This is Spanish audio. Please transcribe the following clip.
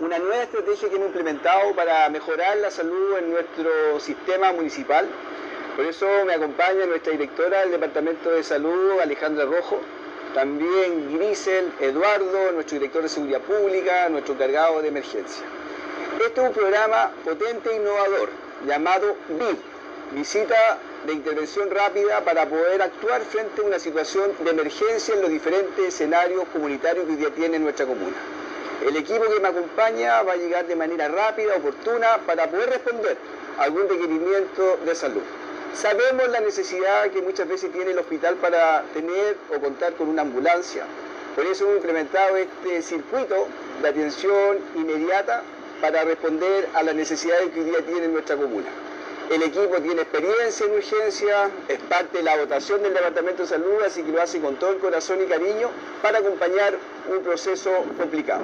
una nueva estrategia que hemos implementado para mejorar la salud en nuestro sistema municipal. Por eso me acompaña nuestra directora del Departamento de Salud, Alejandra Rojo, también Grisel, Eduardo, nuestro director de Seguridad Pública, nuestro encargado de emergencia. Este es un programa potente e innovador llamado BID, Visita de Intervención Rápida para poder actuar frente a una situación de emergencia en los diferentes escenarios comunitarios que hoy día tiene nuestra comuna. El equipo que me acompaña va a llegar de manera rápida, oportuna, para poder responder a algún requerimiento de salud. Sabemos la necesidad que muchas veces tiene el hospital para tener o contar con una ambulancia. Por eso hemos implementado este circuito de atención inmediata para responder a las necesidades que hoy día tiene nuestra comuna. El equipo tiene experiencia en urgencia, es parte de la votación del Departamento de Salud, así que lo hace con todo el corazón y cariño para acompañar un proceso complicado.